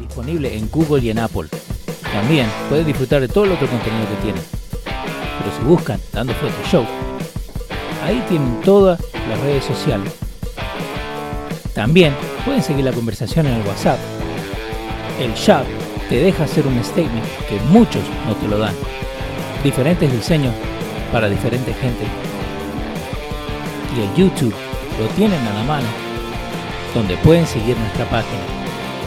disponible en Google y en Apple. También pueden disfrutar de todo el otro contenido que tienen. Pero si buscan Dando Fuerte Show, ahí tienen todas las redes sociales. También pueden seguir la conversación en el WhatsApp. El chat te deja hacer un statement que muchos no te lo dan. Diferentes diseños para diferente gente. Y el YouTube lo tienen a la mano, donde pueden seguir nuestra página.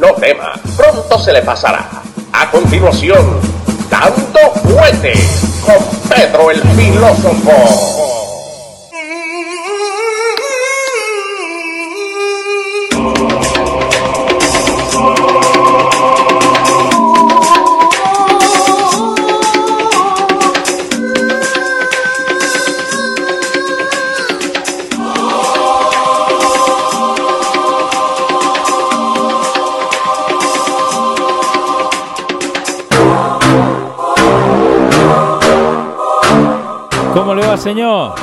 No tema, pronto se le pasará. A continuación, Dando Fuete con Pedro el Filósofo. Señor?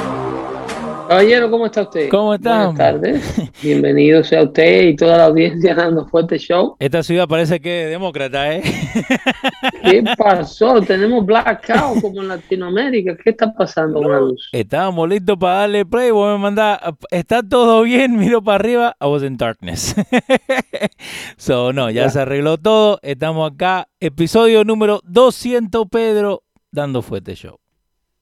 Caballero, ¿cómo está usted? ¿Cómo está? Buenas tardes. Bienvenido sea usted y toda la audiencia dando fuerte show. Esta ciudad parece que es demócrata, ¿eh? ¿Qué pasó? Tenemos blackout como en Latinoamérica. ¿Qué está pasando con la luz? Estábamos listos para darle play. Vos me mandás, está todo bien, miro para arriba. I was in darkness. so, no, ya Ya. se arregló todo. Estamos acá. Episodio número 200, Pedro, dando fuerte show.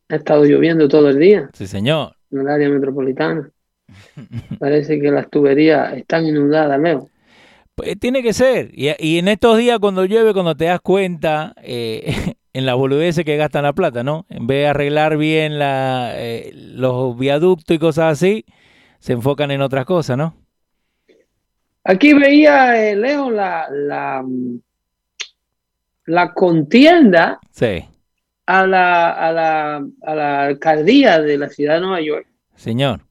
Ha estado lloviendo todo el día Sí, señor. en el área metropolitana. Parece que las tuberías están inundadas, Leo. Pues tiene que ser. Y, y en estos días cuando llueve, cuando te das cuenta eh, en las boludeces que gastan la plata, ¿no? En vez de arreglar bien la, eh, los viaductos y cosas así, se enfocan en otras cosas, ¿no? Aquí veía, eh, Leo, la, la, la contienda Sí, a la, a la, a la alcaldía de la ciudad de Nueva York. señor.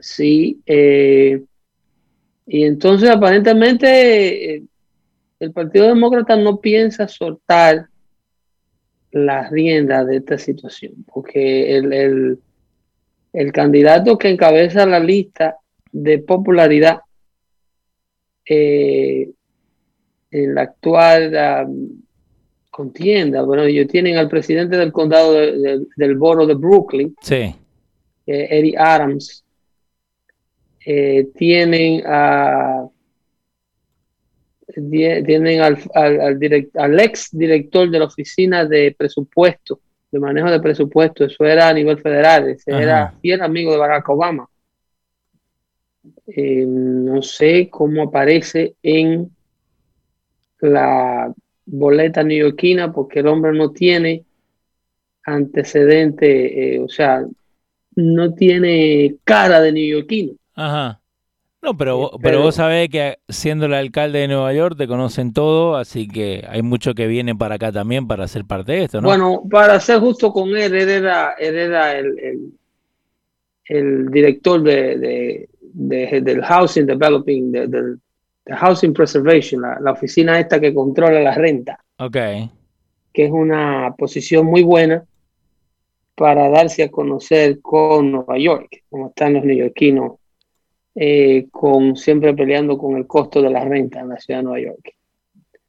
Sí, eh, y entonces aparentemente eh, el Partido Demócrata no piensa soltar las riendas de esta situación, porque el, el, el candidato que encabeza la lista de popularidad eh, en la actual um, contienda, bueno, ellos tienen al presidente del condado de- de- del borough de Brooklyn, Sí, eh, Eddie Adams, eh, tienen a tienen al, al, al direct- al ex director de la oficina de presupuesto, de manejo de presupuesto, eso era a nivel federal, ese era fiel amigo de Barack Obama. Eh, no sé cómo aparece en la boleta neoyorquina porque el hombre no tiene antecedente, eh, o sea, no tiene cara de neoyorquino. ajá. No, pero, vos- Eh, pero pero- vos sabés que siendo el alcalde de Nueva York te conocen todo, así que hay muchos que vienen para acá también para ser parte de esto, ¿no? Bueno, para ser justo con él, él era, él era el, el, el director de, de- de- del Housing Developing, de- del de Housing Preservation, la, la oficina esta que controla la renta, Ok, que es una posición muy buena para darse a conocer con Nueva York, como están los neoyorquinos, eh, con, siempre peleando con el costo de la renta en la ciudad de Nueva York.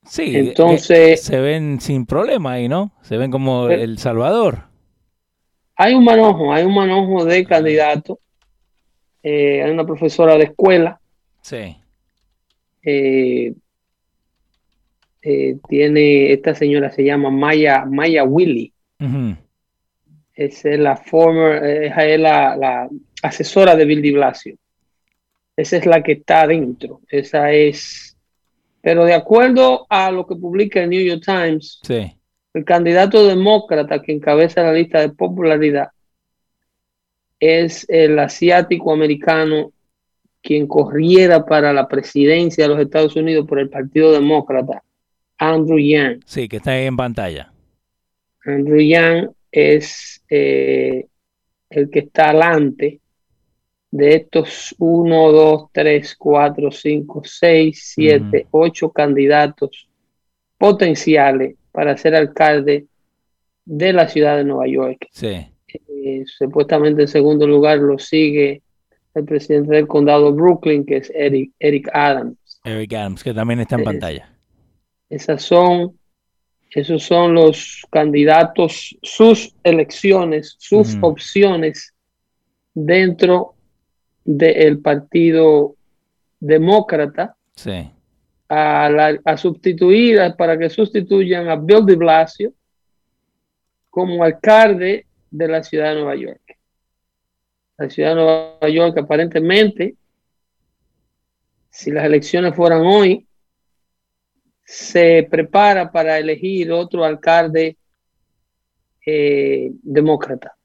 sí, Entonces, se ven sin problema ahí, ¿no? Se ven como Eh, El Salvador. Hay un manojo, hay un manojo de candidatos. Eh, hay una profesora de escuela, Sí, eh, eh, tiene, esta señora se llama Maya, Maya Willy. es la former, es la, la, asesora de Bill de Blasio. Esa es la que está adentro. Esa es. Pero de acuerdo a lo que publica el New York Times, el candidato demócrata que encabeza la lista de popularidad es el asiático americano quien corriera para la presidencia de los Estados Unidos por el Partido Demócrata, Andrew Yang. Sí, que está ahí en pantalla. Andrew Yang es eh, el que está adelante de estos 1, 2, 3, 4, 5, 6, 7, 8 candidatos potenciales para ser alcalde de la ciudad de Nueva York. Sí. Eh, supuestamente en segundo lugar lo sigue el presidente del condado de Brooklyn, que es Eric, Eric Adams. Eric Adams, que también está en pantalla. Esas son, esos son los candidatos, sus elecciones, sus opciones dentro del Partido Demócrata sí. a, a, sustituir, para que sustituyan a Bill de Blasio como alcalde de la ciudad de Nueva York. La ciudad de Nueva York aparentemente, si las elecciones fueran hoy, se prepara para elegir otro alcalde eh, demócrata.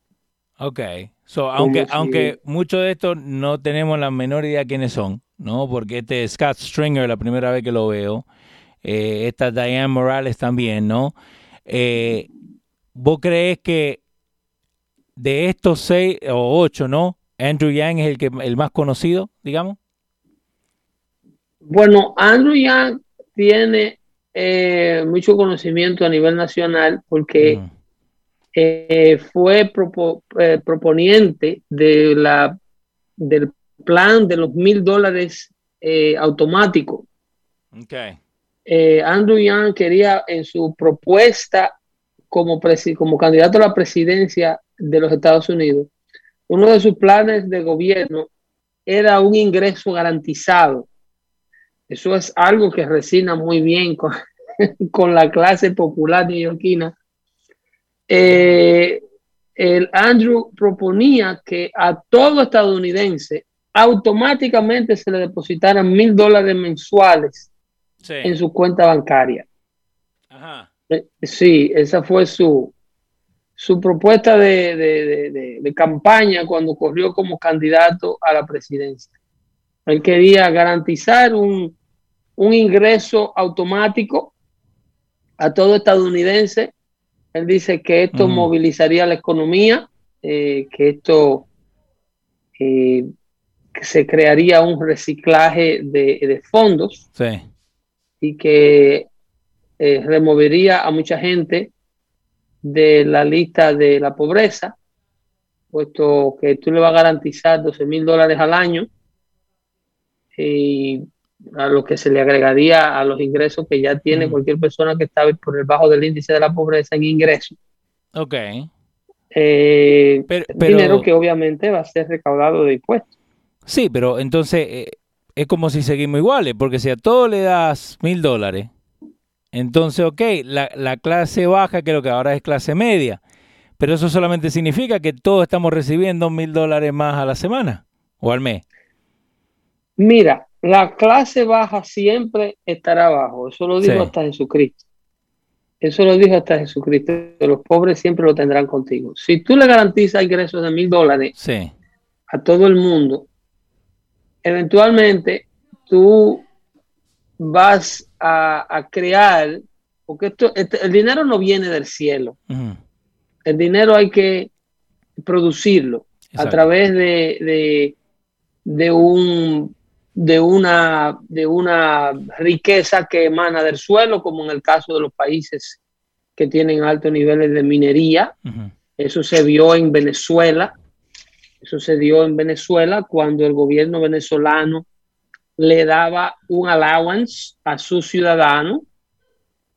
Ok, so, aunque, aunque mucho de esto no tenemos la menor idea quiénes son, ¿no? Porque este es Scott Stringer, la primera vez que lo veo, eh, esta Diane Morales también, ¿no? Eh, ¿Vos crees que de estos seis o ocho, ¿no? Andrew Yang es el, que, el más conocido, digamos. Bueno, Andrew Yang tiene eh, mucho conocimiento a nivel nacional porque eh, fue eh, proponiente de la, del plan de los mil dólares automático. Okay. Andrew Yang quería en su propuesta como, como candidato a la presidencia de los Estados Unidos, uno de sus planes de gobierno era un ingreso garantizado. Eso es algo que resina muy bien con, con la clase popular neoyorquina. Eh, el Andrew proponía que a todo estadounidense automáticamente se le depositaran mil dólares mensuales en su cuenta bancaria. Ajá. Eh, sí, esa fue su, su propuesta de, campaña cuando corrió como candidato a la presidencia. Él quería garantizar un, ingreso automático a todo estadounidense. Él dice que esto movilizaría la economía, eh, que esto eh, se crearía un reciclaje de, fondos y que eh, removería a mucha gente de la lista de la pobreza, puesto que tú le vas a garantizar 12 mil dólares al año y a lo que se le agregaría a los ingresos que ya tiene cualquier persona que está por debajo del índice de la pobreza en ingresos. Ok. Eh, pero, dinero que obviamente va a ser recaudado de impuestos. Sí, pero entonces eh, es como si seguimos iguales, porque si a todo le das mil dólares, entonces, ok, la, clase baja creo que ahora es clase media, pero eso solamente significa que todos estamos recibiendo mil dólares más a la semana o al mes. Mira, la clase baja siempre estará abajo, eso lo dijo hasta Jesucristo. Eso lo dijo hasta Jesucristo, los pobres siempre lo tendrán contigo. Si tú le garantizas ingresos de mil dólares a todo el mundo, eventualmente tú vas a, crear, porque esto, este, el dinero no viene del cielo. El dinero hay que producirlo a través de, de, un de una, de una riqueza que emana del suelo, como en el caso de los países que tienen altos niveles de minería. Eso se vio en Venezuela. Eso se dio en Venezuela cuando el gobierno venezolano le daba un allowance a su ciudadano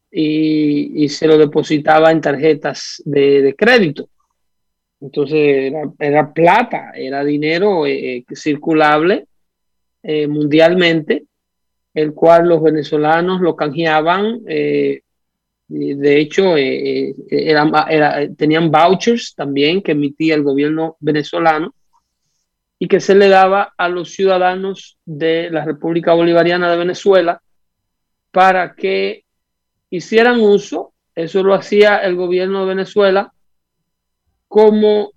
y, se lo depositaba en tarjetas de, crédito. Entonces era, plata, era dinero eh, eh, circulable eh, mundialmente, el cual los venezolanos lo canjeaban De hecho, tenían vouchers también que emitía el gobierno venezolano y que se le daba a los ciudadanos de la República Bolivariana de Venezuela para que hicieran uso, eso lo hacía el gobierno de Venezuela, como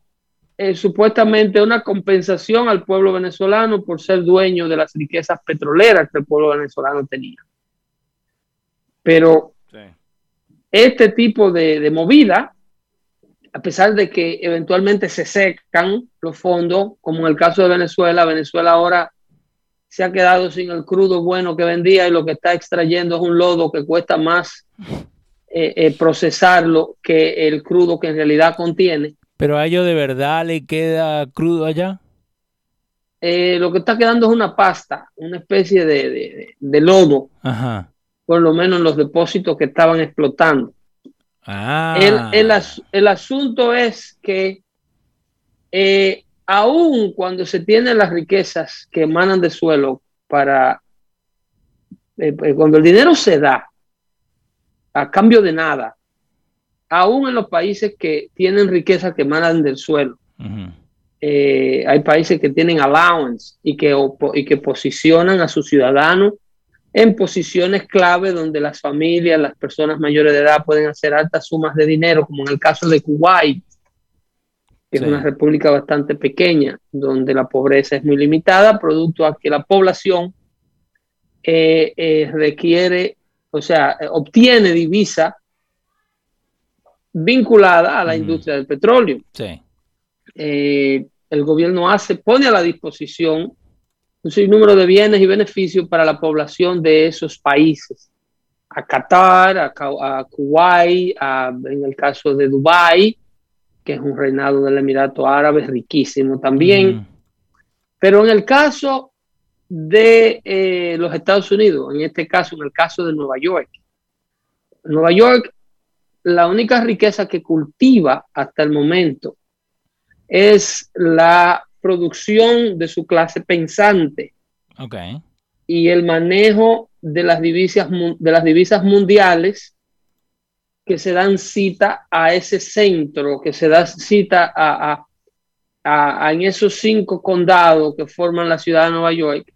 eh, supuestamente una compensación al pueblo venezolano por ser dueño de las riquezas petroleras que el pueblo venezolano tenía. Pero este tipo de, movida, a pesar de que eventualmente se secan los fondos, como en el caso de Venezuela, Venezuela ahora se ha quedado sin el crudo bueno que vendía y lo que está extrayendo es un lodo que cuesta más eh, eh, procesarlo que el crudo que en realidad contiene. ¿Pero a ellos de verdad le queda crudo allá? Eh, lo que está quedando es una pasta, una especie de, de lodo. Ajá por lo menos en los depósitos que estaban explotando. Ah. El, el, asunto es que eh, aún cuando se tienen las riquezas que emanan de suelo para, eh, eh, cuando el dinero se da a cambio de nada, aún en los países que tienen riquezas que emanan del suelo, hay países que tienen allowance y que, y que posicionan a sus ciudadanos en posiciones clave donde las familias, las personas mayores de edad pueden hacer altas sumas de dinero, como en el caso de Kuwait, que es una república bastante pequeña, donde la pobreza es muy limitada, producto a que la población eh, eh, requiere, o sea, obtiene divisa vinculada a la industria del petróleo. Eh, el gobierno hace, pone a la disposición un sinnúmero de bienes y beneficios para la población de esos países. A Qatar, a, Kuwait, en el caso de Dubái, que es un reinado del Emirato Árabe riquísimo también. Mm. Pero en el caso de eh, los Estados Unidos, en este caso, en el caso de Nueva York, Nueva York, la única riqueza que cultiva hasta el momento es la producción de su clase pensante. Y el manejo de las divisas, de las divisas mundiales que se dan cita a ese centro, que se da cita a, a, en esos cinco condados que forman la ciudad de Nueva York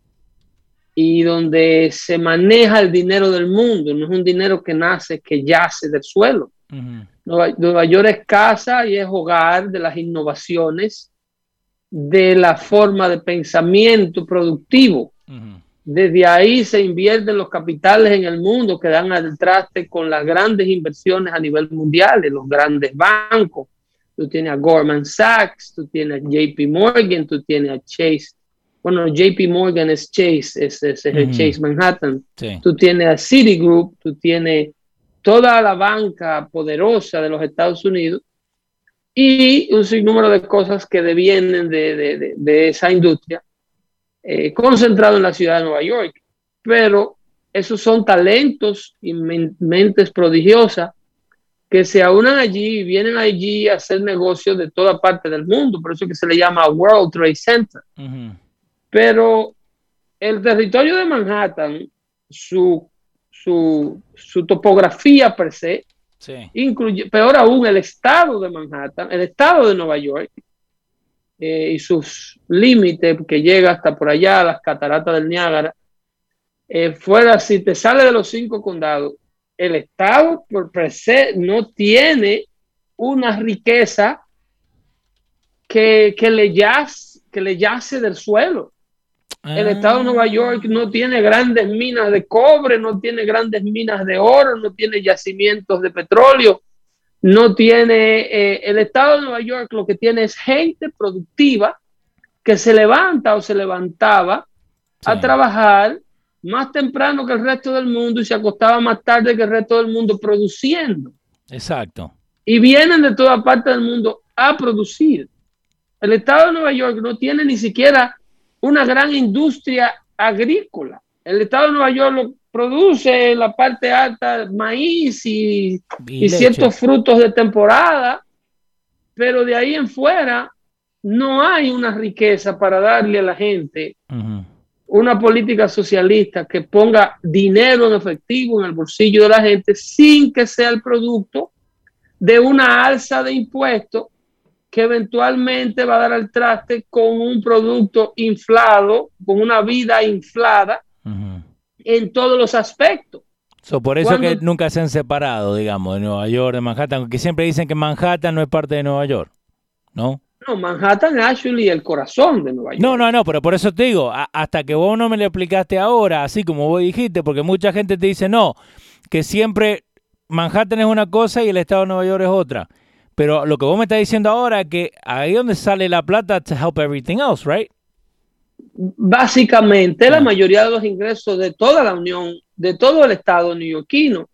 y donde se maneja el dinero del mundo, no es un dinero que nace, que yace del suelo. Nueva, Nueva, York es casa y es hogar de las innovaciones de la forma de pensamiento productivo. Desde ahí se invierten los capitales en el mundo que dan al traste con las grandes inversiones a nivel mundial de los grandes bancos. Tú tienes a Goldman Sachs, tú tienes a JP Morgan, tú tienes a Chase. Bueno, JP Morgan es Chase, es, el Chase Manhattan. Tú tienes a Citigroup, tú tienes toda la banca poderosa de los Estados Unidos y un sinnúmero de cosas que devienen de, esa industria eh, concentrado en la ciudad de Nueva York. Pero esos son talentos y mentes prodigiosas que se aunan allí y vienen allí a hacer negocios de toda parte del mundo, por eso que se le llama World Trade Center. Pero el territorio de Manhattan, su, su, su topografía per se, Incluye, peor aún, el estado de Manhattan, el estado de Nueva York eh, y sus límites, que llega hasta por allá, las cataratas del Niágara, eh, fuera, si te sale de los cinco condados, el estado por se no tiene una riqueza que, que, le yace, que le yace del suelo. El estado de Nueva York no tiene grandes minas de cobre, no tiene grandes minas de oro, no tiene yacimientos de petróleo, no tiene, eh, el estado de Nueva York lo que tiene es gente productiva que se levanta o se levantaba a trabajar más temprano que el resto del mundo y se acostaba más tarde que el resto del mundo produciendo. Exacto. Y vienen de toda parte del mundo a producir. El estado de Nueva York no tiene ni siquiera una gran industria agrícola. El estado de Nueva York lo produce en la parte alta maíz y, ciertos frutos de temporada, pero de ahí en fuera no hay una riqueza para darle a la gente una política socialista que ponga dinero en efectivo en el bolsillo de la gente sin que sea el producto de una alza de impuestos que eventualmente va a dar al traste con un producto inflado, con una vida inflada en todos los aspectos. por eso que nunca se han separado, digamos, de Nueva York, de Manhattan, que siempre dicen que Manhattan no es parte de Nueva York, ¿no? No, Manhattan es actually el corazón de Nueva York. No, no, no, pero por eso te digo, hasta que vos no me lo explicaste ahora, así como vos dijiste, porque mucha gente te dice, no, que siempre Manhattan es una cosa y el estado de Nueva York es otra. Pero lo que vos me estás diciendo ahora es que ahí donde sale la plata to help everything else, right? Básicamente, la ah. mayoría de los ingresos de toda la Unión, de todo el estado neoyorquino,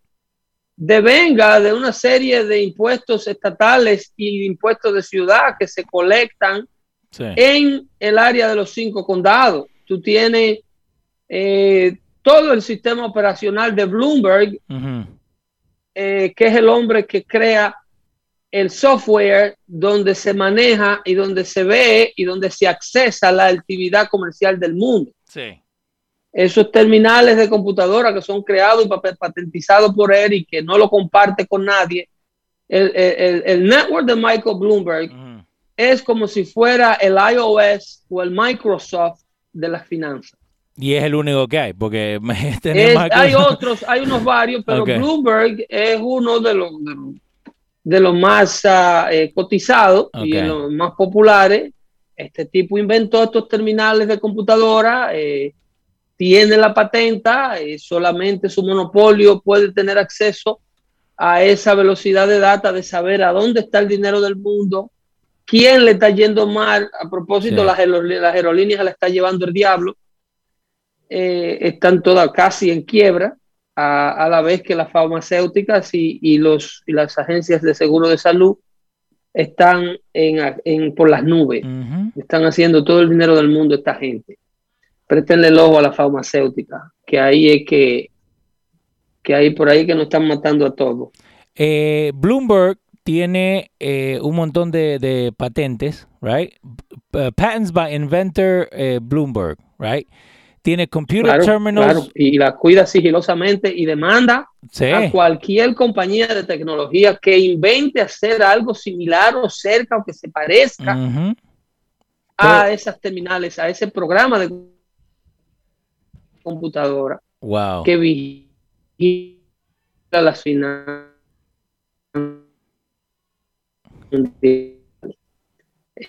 devenga de una serie de impuestos estatales y impuestos de ciudad que se colectan en el área de los cinco condados. Tú tienes eh, todo el sistema operacional de Bloomberg, eh, que es el hombre que crea el software donde se maneja y donde se ve y donde se accesa la actividad comercial del mundo. Sí. Esos terminales de computadora que son creados y patentizados por él y que no lo comparte con nadie. El, network de Michael Bloomberg es como si fuera el iOS o el Microsoft de las finanzas. Y es el único que hay, porque hay otros, hay unos varios, pero Bloomberg es uno de los, de los, más ah, eh, cotizados y de los más populares. Este tipo inventó estos terminales de computadora, eh, tiene la patenta, eh, solamente su monopolio puede tener acceso a esa velocidad de data de saber a dónde está el dinero del mundo, quién le está yendo mal. A propósito, las, las aerolíneas le está llevando el diablo eh, están todas casi en quiebra, a, la vez que las farmacéuticas y, los, y las agencias de seguro de salud están en, por las nubes. Están haciendo todo el dinero del mundo esta gente. Préstenle el ojo a la farmacéutica, que ahí es que, que ahí por ahí que nos están matando a todos. Eh, Bloomberg tiene eh, un montón de, patentes, right? patents by inventor Bloomberg, right? Tiene computer terminals. y la cuida sigilosamente y demanda a cualquier compañía de tecnología que invente hacer algo similar o cerca o que se parezca a esas terminales, a ese programa de computadora wow. que vigila las finanzas.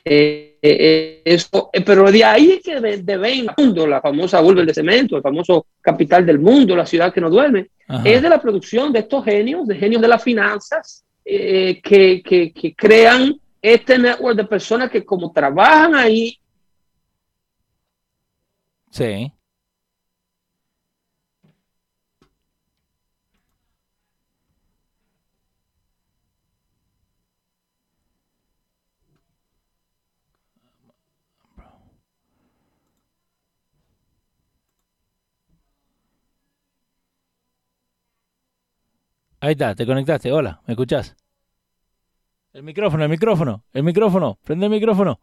Eh, eh, eso, eh, pero de ahí es que de, mundo, la famosa urbe de cemento, el famoso capital del mundo, la ciudad que no duerme, es de la producción de estos genios, de genios de las finanzas, que, que, que, crean este network de personas que como trabajan ahí. Sí. Ahí está, te conectaste. Hola, ¿me escuchás? El micrófono, el micrófono, el micrófono. Prende el micrófono.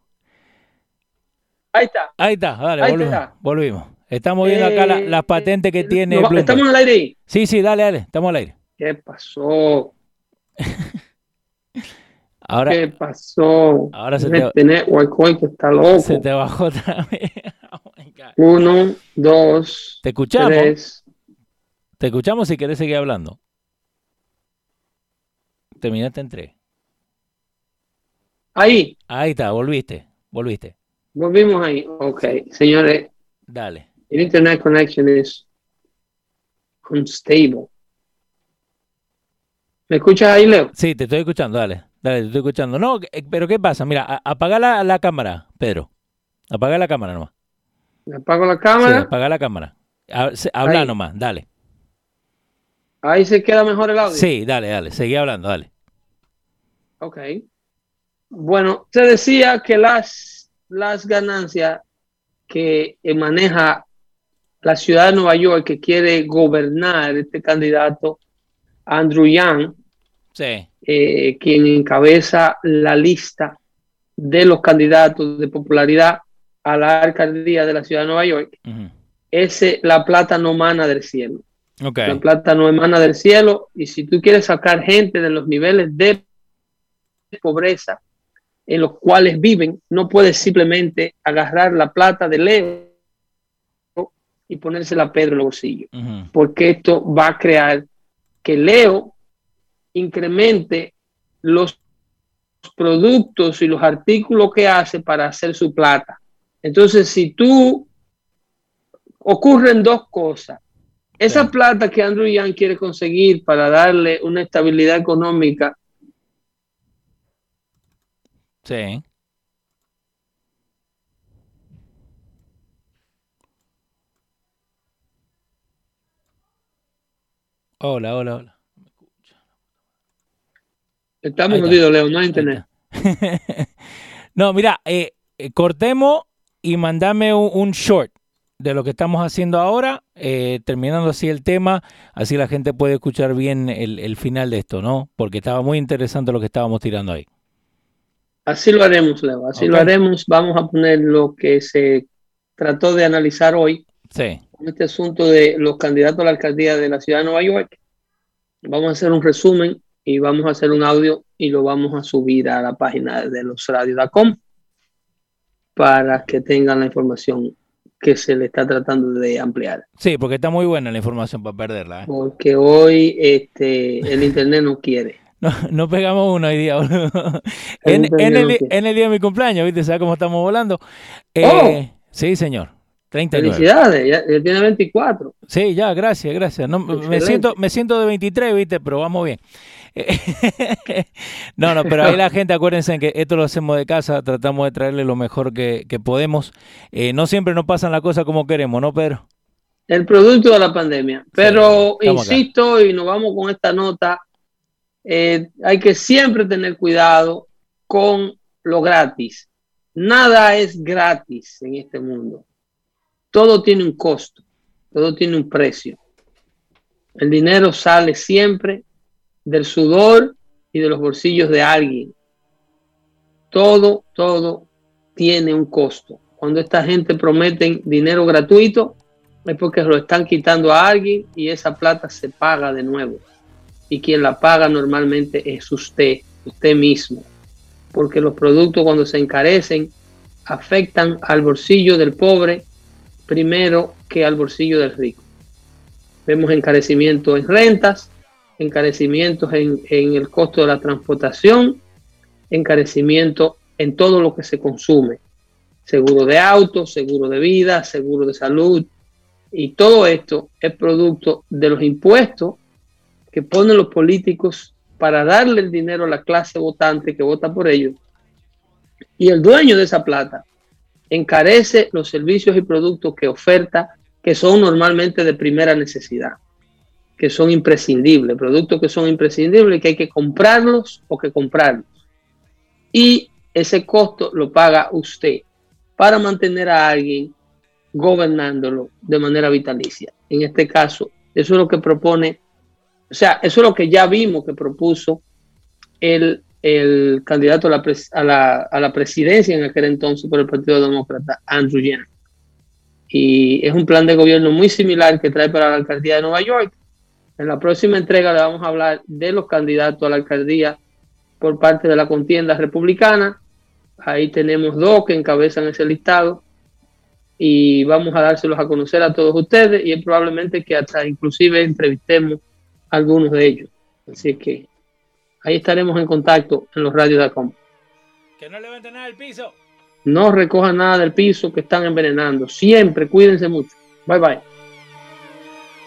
Ahí está. Ahí está, dale, volvimos, volvimos. Estamos viendo acá las eh, patentes que eh, tiene. ¿Estamos el aire ahí? Sí, sí, dale, dale, estamos al aire. ¿Qué pasó? ahora, ¿Qué pasó? Ahora se te, network que está loco. Se te bajó otra vez. oh God. Uno, dos, ¿Te escuchamos? Te escuchamos si querés seguir hablando. Terminaste en tres. Ahí. Ahí está, volviste, volviste. Volvimos ahí. Ok, señores. Dale. El internet connection is unstable. ¿Me escuchas ahí, Leo? Sí, te estoy escuchando, dale. Dale, te estoy escuchando. No, eh, pero ¿qué pasa? Mira, apaga la, cámara, Pedro. Apaga la cámara nomás. ¿Apago la cámara? Sí, apaga la cámara. Habla nomás, dale. Ahí se queda mejor el audio. Sí, dale, dale, seguí hablando, dale. Ok. Bueno, se decía que las, las ganancias que maneja la ciudad de Nueva York, que quiere gobernar este candidato, Andrew Yang, sí. Eh, quien encabeza la lista de los candidatos de popularidad a la alcaldía de la ciudad de Nueva York, ese, la plata no mana del cielo. Okay. La plata no emana del cielo y si tú quieres sacar gente de los niveles de pobreza en los cuales viven, no puedes simplemente agarrar la plata de Leo y ponérsela a Pedro en el bolsillo, porque esto va a crear que Leo incremente los productos y los artículos que hace para hacer su plata. Entonces, si tú ocurren dos cosas, esa Sí. plata que Andrew Yang quiere conseguir para darle una estabilidad económica Sí. Hola, hola, hola. Estamos jodidos, Leo, no hay internet. no, mira, eh, eh, cortemos y mandame un, un short de lo que estamos haciendo ahora, eh, terminando así el tema, así la gente puede escuchar bien el, el final de esto, ¿no? Porque estaba muy interesante lo que estábamos tirando ahí. Así lo haremos, Leo, así lo haremos. Vamos a poner lo que se trató de analizar hoy Sí, con este asunto de los candidatos a la alcaldía de la ciudad de Nueva York. Vamos a hacer un resumen y vamos a hacer un audio y lo vamos a subir a la página de losradios.com para que tengan la información que se le está tratando de ampliar. sí, porque está muy buena la información para perderla. ¿eh? Porque hoy este, el internet no quiere. No, no pegamos uno hoy día, boludo. En, el, en el día de mi cumpleaños, ¿viste? ¿Sabes cómo estamos volando? Eh, Oh. Sí, señor. 39. Felicidades, ya, ya tiene 24. Sí, ya, gracias, gracias. No, me siento, me siento de 23, ¿viste? Pero vamos bien. no, no, pero ahí la gente, acuérdense que esto lo hacemos de casa, tratamos de traerle lo mejor que, que podemos. Eh, no siempre nos pasan las cosas como queremos, ¿no, Pedro? el producto de la pandemia. Pero acá. insisto, y nos vamos con esta nota, eh, hay que siempre tener cuidado con lo gratis. Nada es gratis en este mundo. Todo tiene un costo, todo tiene un precio. El dinero sale siempre del sudor y de los bolsillos de alguien. Todo, todo tiene un costo. Cuando esta gente prometen dinero gratuito, es porque lo están quitando a alguien y esa plata se paga de nuevo. Y quien la paga normalmente es usted, usted mismo. Porque los productos cuando se encarecen afectan al bolsillo del pobre primero que al bolsillo del rico. Vemos encarecimientos en rentas, encarecimientos en, el costo de la transportación, encarecimiento en todo lo que se consume. Seguro de auto, seguro de vida, seguro de salud, y todo esto es producto de los impuestos que ponen los políticos para darle el dinero a la clase votante que vota por ellos. Y el dueño de esa plata encarece los servicios y productos que oferta, que son normalmente de primera necesidad, que son imprescindibles, productos que son imprescindibles, que hay que comprarlos o que comprarlos. Y ese costo lo paga usted para mantener a alguien gobernándolo de manera vitalicia. En este caso, eso es lo que propone, o sea, eso es lo que ya vimos que propuso el, el candidato a la, a, la, a la, presidencia en aquel entonces por el Partido Demócrata, Andrew Yang. Y es un plan de gobierno muy similar que trae para la alcaldía de Nueva York. En la próxima entrega le vamos a hablar de los candidatos a la alcaldía por parte de la contienda republicana. Ahí tenemos dos que encabezan ese listado y vamos a dárselos a conocer a todos ustedes y es probablemente que hasta inclusive entrevistemos a algunos de ellos. Así que ahí estaremos en contacto en los radios de Acom. Que no levanten nada del piso. No recojan nada del piso que están envenenando. Siempre cuídense mucho. Bye bye.